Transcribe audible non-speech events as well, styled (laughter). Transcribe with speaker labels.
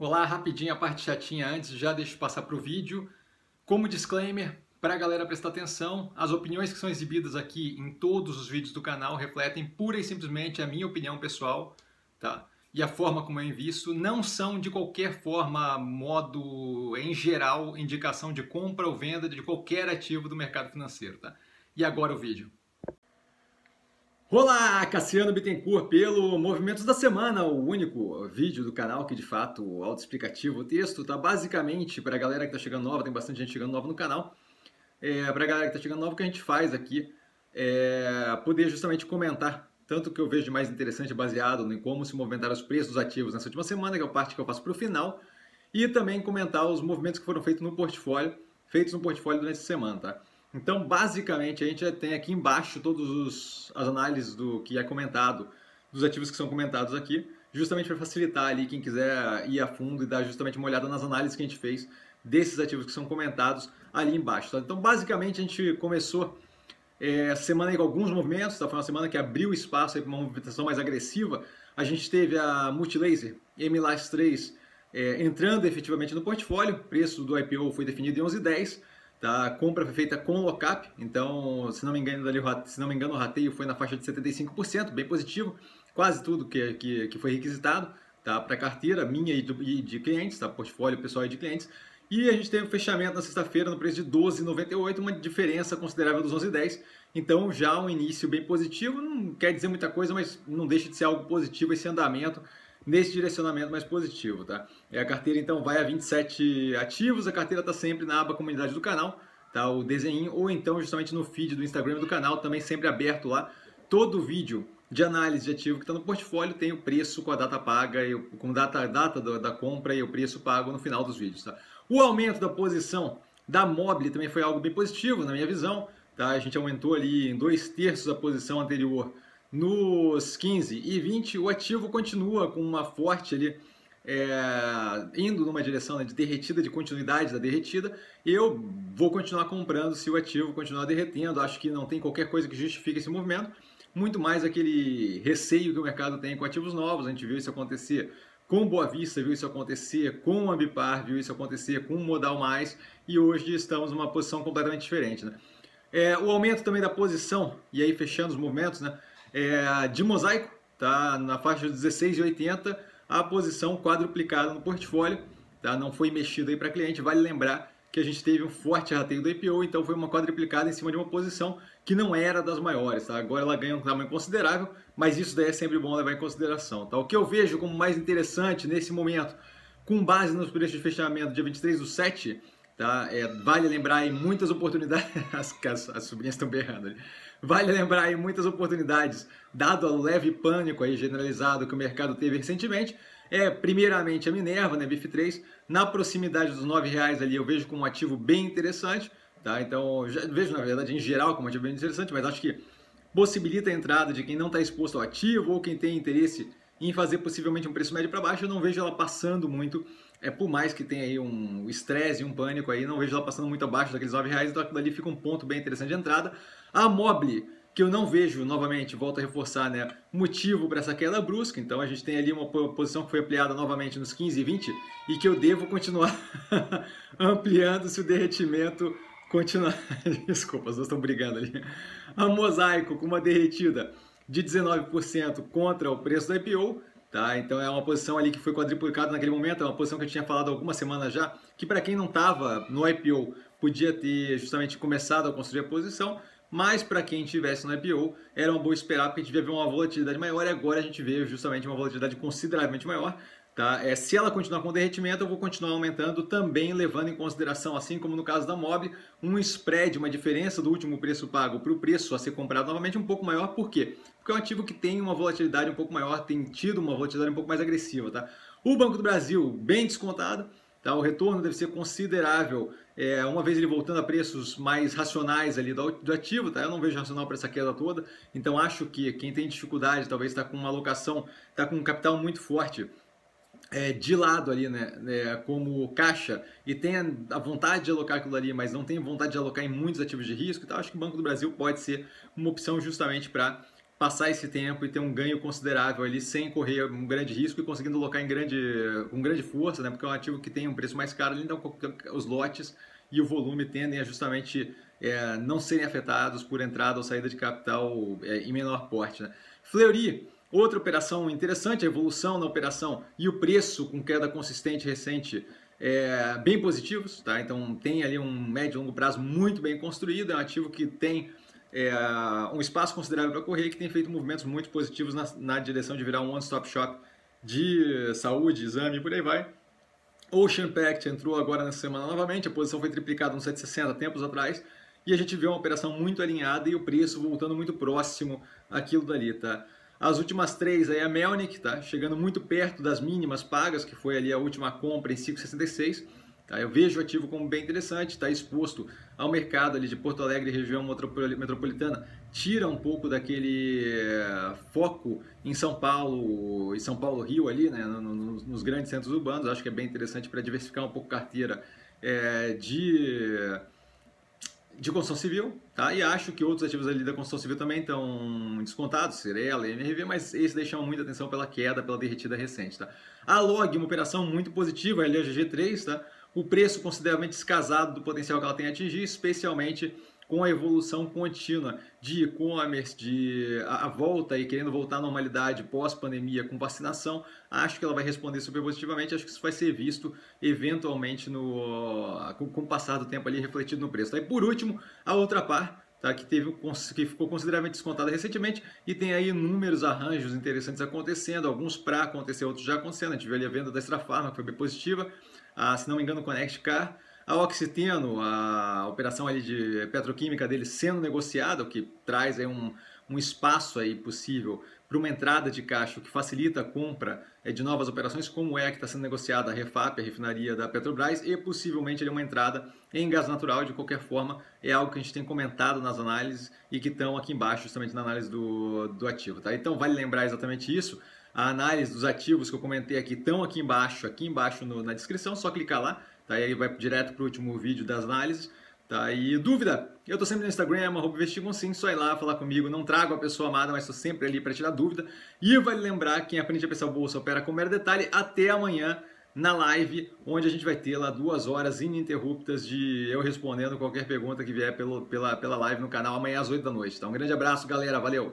Speaker 1: Olá, rapidinho a parte chatinha antes, já deixo passar para o vídeo. Como disclaimer, para a galera prestar atenção, as opiniões que são exibidas aqui em todos os vídeos do canal refletem pura e simplesmente a minha opinião pessoal, tá? E a forma como eu invisto não são de qualquer forma, modo em geral, indicação de compra ou venda de qualquer ativo do mercado financeiro, tá? E agora o vídeo. Olá, Cassiano Bittencourt pelo Movimentos da Semana, o único vídeo do canal que de fato autoexplicativo. O texto tá basicamente para a galera que está chegando nova, tem bastante gente chegando nova no canal. É, para a galera que está chegando nova, o que a gente faz aqui é poder justamente comentar tanto que eu vejo de mais interessante baseado em como se movimentaram os preços ativos nessa última semana, que é a parte que eu faço para o final, e também comentar os movimentos que foram feitos no portfólio, feitos no portfólio durante semana, tá? Então, basicamente, a gente tem aqui embaixo todas as análises do que é comentado, dos ativos que são comentados aqui, justamente para facilitar ali quem quiser ir a fundo e dar justamente uma olhada nas análises que a gente fez desses ativos que são comentados ali embaixo. Tá? Então, basicamente, a gente começou é, semana com alguns movimentos, tá? foi uma semana que abriu espaço para uma movimentação mais agressiva. A gente teve a Multilaser MLAS 3 é, entrando efetivamente no portfólio, o preço do IPO foi definido em 11,10 Tá? A compra foi feita com lockup, então, se não me engano, ali, se não me engano, o rateio foi na faixa de 75%, bem positivo. Quase tudo que, que, que foi requisitado tá? para carteira minha e de, de clientes, tá? portfólio pessoal e de clientes. E a gente teve o fechamento na sexta-feira no preço de 12,98, uma diferença considerável dos 11,10. Então, já um início bem positivo, não quer dizer muita coisa, mas não deixa de ser algo positivo esse andamento nesse direcionamento mais positivo, tá? A carteira então vai a 27 ativos, a carteira está sempre na aba comunidade do canal, tá? O desenho ou então justamente no feed do Instagram do canal, também sempre aberto lá. Todo vídeo de análise de ativo que está no portfólio tem o preço com a data paga, e com data, data da compra e o preço pago no final dos vídeos, tá? O aumento da posição da Mobile também foi algo bem positivo na minha visão, tá? A gente aumentou ali em dois terços a posição anterior nos 15 e 20, o ativo continua com uma forte ali, é, indo numa direção né, de derretida, de continuidade da derretida. Eu vou continuar comprando se o ativo continuar derretendo. Acho que não tem qualquer coisa que justifique esse movimento. Muito mais aquele receio que o mercado tem com ativos novos. A gente viu isso acontecer com Boa Vista, viu isso acontecer com Ambipar, viu isso acontecer com Modal Mais. E hoje estamos numa posição completamente diferente. Né? É, o aumento também da posição, e aí fechando os movimentos, né? É, de mosaico, tá? na faixa de 16,80, a posição quadruplicada no portfólio, tá? não foi mexido aí para cliente, vale lembrar que a gente teve um forte rateio do IPO, então foi uma quadruplicada em cima de uma posição que não era das maiores, tá? agora ela ganha um tamanho considerável, mas isso daí é sempre bom levar em consideração. Tá? O que eu vejo como mais interessante nesse momento, com base nos preços de fechamento dia 23 do 7, tá? É, vale lembrar aí muitas oportunidades, (laughs) as, as, as sobrinhas estão berrando ali. Vale lembrar aí muitas oportunidades, dado o leve pânico aí generalizado que o mercado teve recentemente. É, primeiramente a Minerva, né, BIF3, na proximidade dos R$ reais ali eu vejo como um ativo bem interessante, tá? Então, vejo na verdade em geral como um ativo bem interessante, mas acho que possibilita a entrada de quem não está exposto ao ativo ou quem tem interesse em fazer possivelmente um preço médio para baixo, eu não vejo ela passando muito, é por mais que tenha aí um estresse e um pânico aí, não vejo ela passando muito abaixo daqueles R$ reais, então aquilo ali fica um ponto bem interessante de entrada. A Mobile, que eu não vejo, novamente, volto a reforçar, né, motivo para essa queda brusca. Então a gente tem ali uma posição que foi ampliada novamente nos 15 e 20 e que eu devo continuar (laughs) ampliando se o derretimento continuar. (laughs) Desculpa, as duas estão brigando ali. A Mosaico com uma derretida de 19% contra o preço da IPO. Tá? Então é uma posição ali que foi quadruplicada naquele momento, é uma posição que eu tinha falado algumas semanas já, que para quem não estava no IPO podia ter justamente começado a construir a posição, mas para quem tivesse no IPO, era uma boa esperar, porque a gente ia ver uma volatilidade maior e agora a gente vê justamente uma volatilidade consideravelmente maior. Tá? É, se ela continuar com derretimento, eu vou continuar aumentando também, levando em consideração, assim como no caso da MOB, um spread, uma diferença do último preço pago para o preço a ser comprado novamente um pouco maior. Por quê? Porque é um ativo que tem uma volatilidade um pouco maior, tem tido uma volatilidade um pouco mais agressiva. Tá? O Banco do Brasil, bem descontado, Tá? O retorno deve ser considerável, é, uma vez ele voltando a preços mais racionais ali do, do ativo, tá? eu não vejo racional para essa queda toda, então acho que quem tem dificuldade, talvez está com uma alocação, está com um capital muito forte, é, de lado ali, né, né, como caixa e tem a vontade de alocar aquilo ali, mas não tem vontade de alocar em muitos ativos de risco, então acho que o Banco do Brasil pode ser uma opção justamente para passar esse tempo e ter um ganho considerável ali sem correr um grande risco e conseguindo alocar em grande, com grande força, né? porque é um ativo que tem um preço mais caro, então os lotes e o volume tendem a justamente é, não serem afetados por entrada ou saída de capital é, em menor porte. Né? Fleury, outra operação interessante, a evolução na operação e o preço com queda consistente recente é, bem positivos, tá? Então tem ali um médio e longo prazo muito bem construído, é um ativo que tem é, um espaço considerável para correr que tem feito movimentos muito positivos na, na direção de virar um one-stop shop de saúde, exame e por aí vai. Ocean Pact entrou agora nessa semana novamente, a posição foi triplicada no 760 tempos atrás, e a gente vê uma operação muito alinhada e o preço voltando muito próximo àquilo dali, tá? As últimas três aí, a Melnick, tá? Chegando muito perto das mínimas pagas, que foi ali a última compra em 5,66 Tá? Eu vejo o ativo como bem interessante, está exposto ao mercado ali de Porto Alegre, região metropolitana, tira um pouco daquele é, foco em São Paulo e São Paulo Rio ali, né, nos, grandes centros urbanos. Acho que é bem interessante para diversificar um pouco a carteira é, de de construção civil, tá? E acho que outros ativos ali da construção civil também estão descontados, Cirela, MRV, mas esses deixam muita atenção pela queda, pela derretida recente, tá? A Log, uma operação muito positiva, a LGG3, tá? o preço consideravelmente descasado do potencial que ela tem a atingir, especialmente com a evolução contínua de e-commerce, de a, volta e querendo voltar à normalidade pós-pandemia com vacinação, acho que ela vai responder super positivamente, acho que isso vai ser visto eventualmente no, com, com o passar do tempo ali refletido no preço. E por último, a outra par, tá, que, teve, que ficou consideravelmente descontada recentemente e tem aí inúmeros arranjos interessantes acontecendo, alguns para acontecer, outros já acontecendo. A gente viu ali a venda da Extra Farma, que foi bem positiva, a, se não me engano, Connect Car. A Oxiteno, a operação ali de petroquímica dele sendo negociada, o que traz aí um, um espaço aí possível para uma entrada de caixa, que facilita a compra é, de novas operações, como é que está sendo negociada a Refap, a refinaria da Petrobras, e possivelmente uma entrada em gás natural, de qualquer forma, é algo que a gente tem comentado nas análises e que estão aqui embaixo, justamente na análise do, do ativo. Tá? Então, vale lembrar exatamente isso. A análise dos ativos que eu comentei aqui estão aqui embaixo, aqui embaixo no, na descrição, só clicar lá, tá? E aí vai direto para o último vídeo das análises. Tá? E dúvida? Eu tô sempre no Instagram, arroba sim, só ir lá falar comigo. Não trago a pessoa amada, mas estou sempre ali para tirar dúvida. E vale lembrar, quem aprende a pensar bolsa opera com mero detalhe. Até amanhã na live, onde a gente vai ter lá duas horas ininterruptas de eu respondendo qualquer pergunta que vier pelo, pela, pela live no canal amanhã às 8 da noite. Tá? Um grande abraço, galera. Valeu!